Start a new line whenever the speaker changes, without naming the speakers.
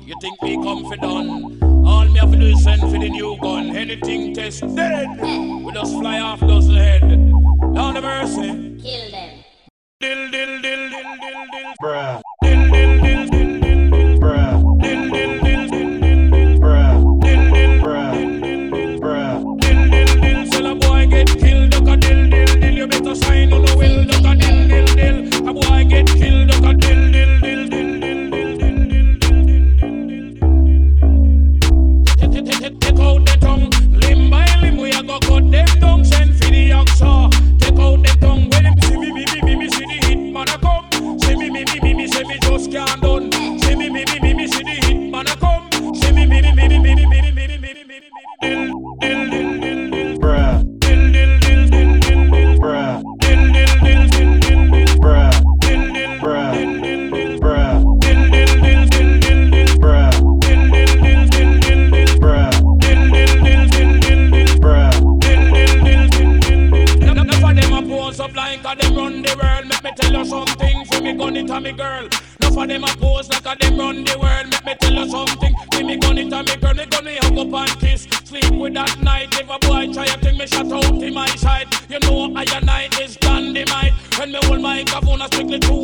You think me come for done? All me have to do is send for the new gun. Anything test dead. We just fly off those head. Down the mercy.
Kill them.
Dill, dill, dill, dill, dill, dill.
Bruh,
just can't done. See me, me, me, me, me, see the hit man a come. See me, me, me, me, me, me, me, me, me, me, me, me, me, dill, dill, dill, dill, dill,
Bruh,
dill, dill, dill, dill, dill, dill,
bruh,
dill, dill, dill, dill, dill, dill,
bruh,
dill, dill,
Bruh.
dill, dill, dill,
bruh,
dill, dill, dill, dill, dill, dill,
bruh,
dill, dill, dill, dill, dill, dill.
bruh,
Dill, dill, dill, dill, dill, dill.
bruh.
Dill, dill, dill, dill, dill, dill. Enough of them a pose up like a them run the world. Make me tell you something. Me gun it a me girl. Enough of them a pose like a them run the world. Make me tell you something. Give me gun it a me girl. Me gun me hug up and kiss. Sleep with that night. If a boy try a thing, me shut out in my side. You know I and I is dynamite. When me hold my microphone, I strictly truth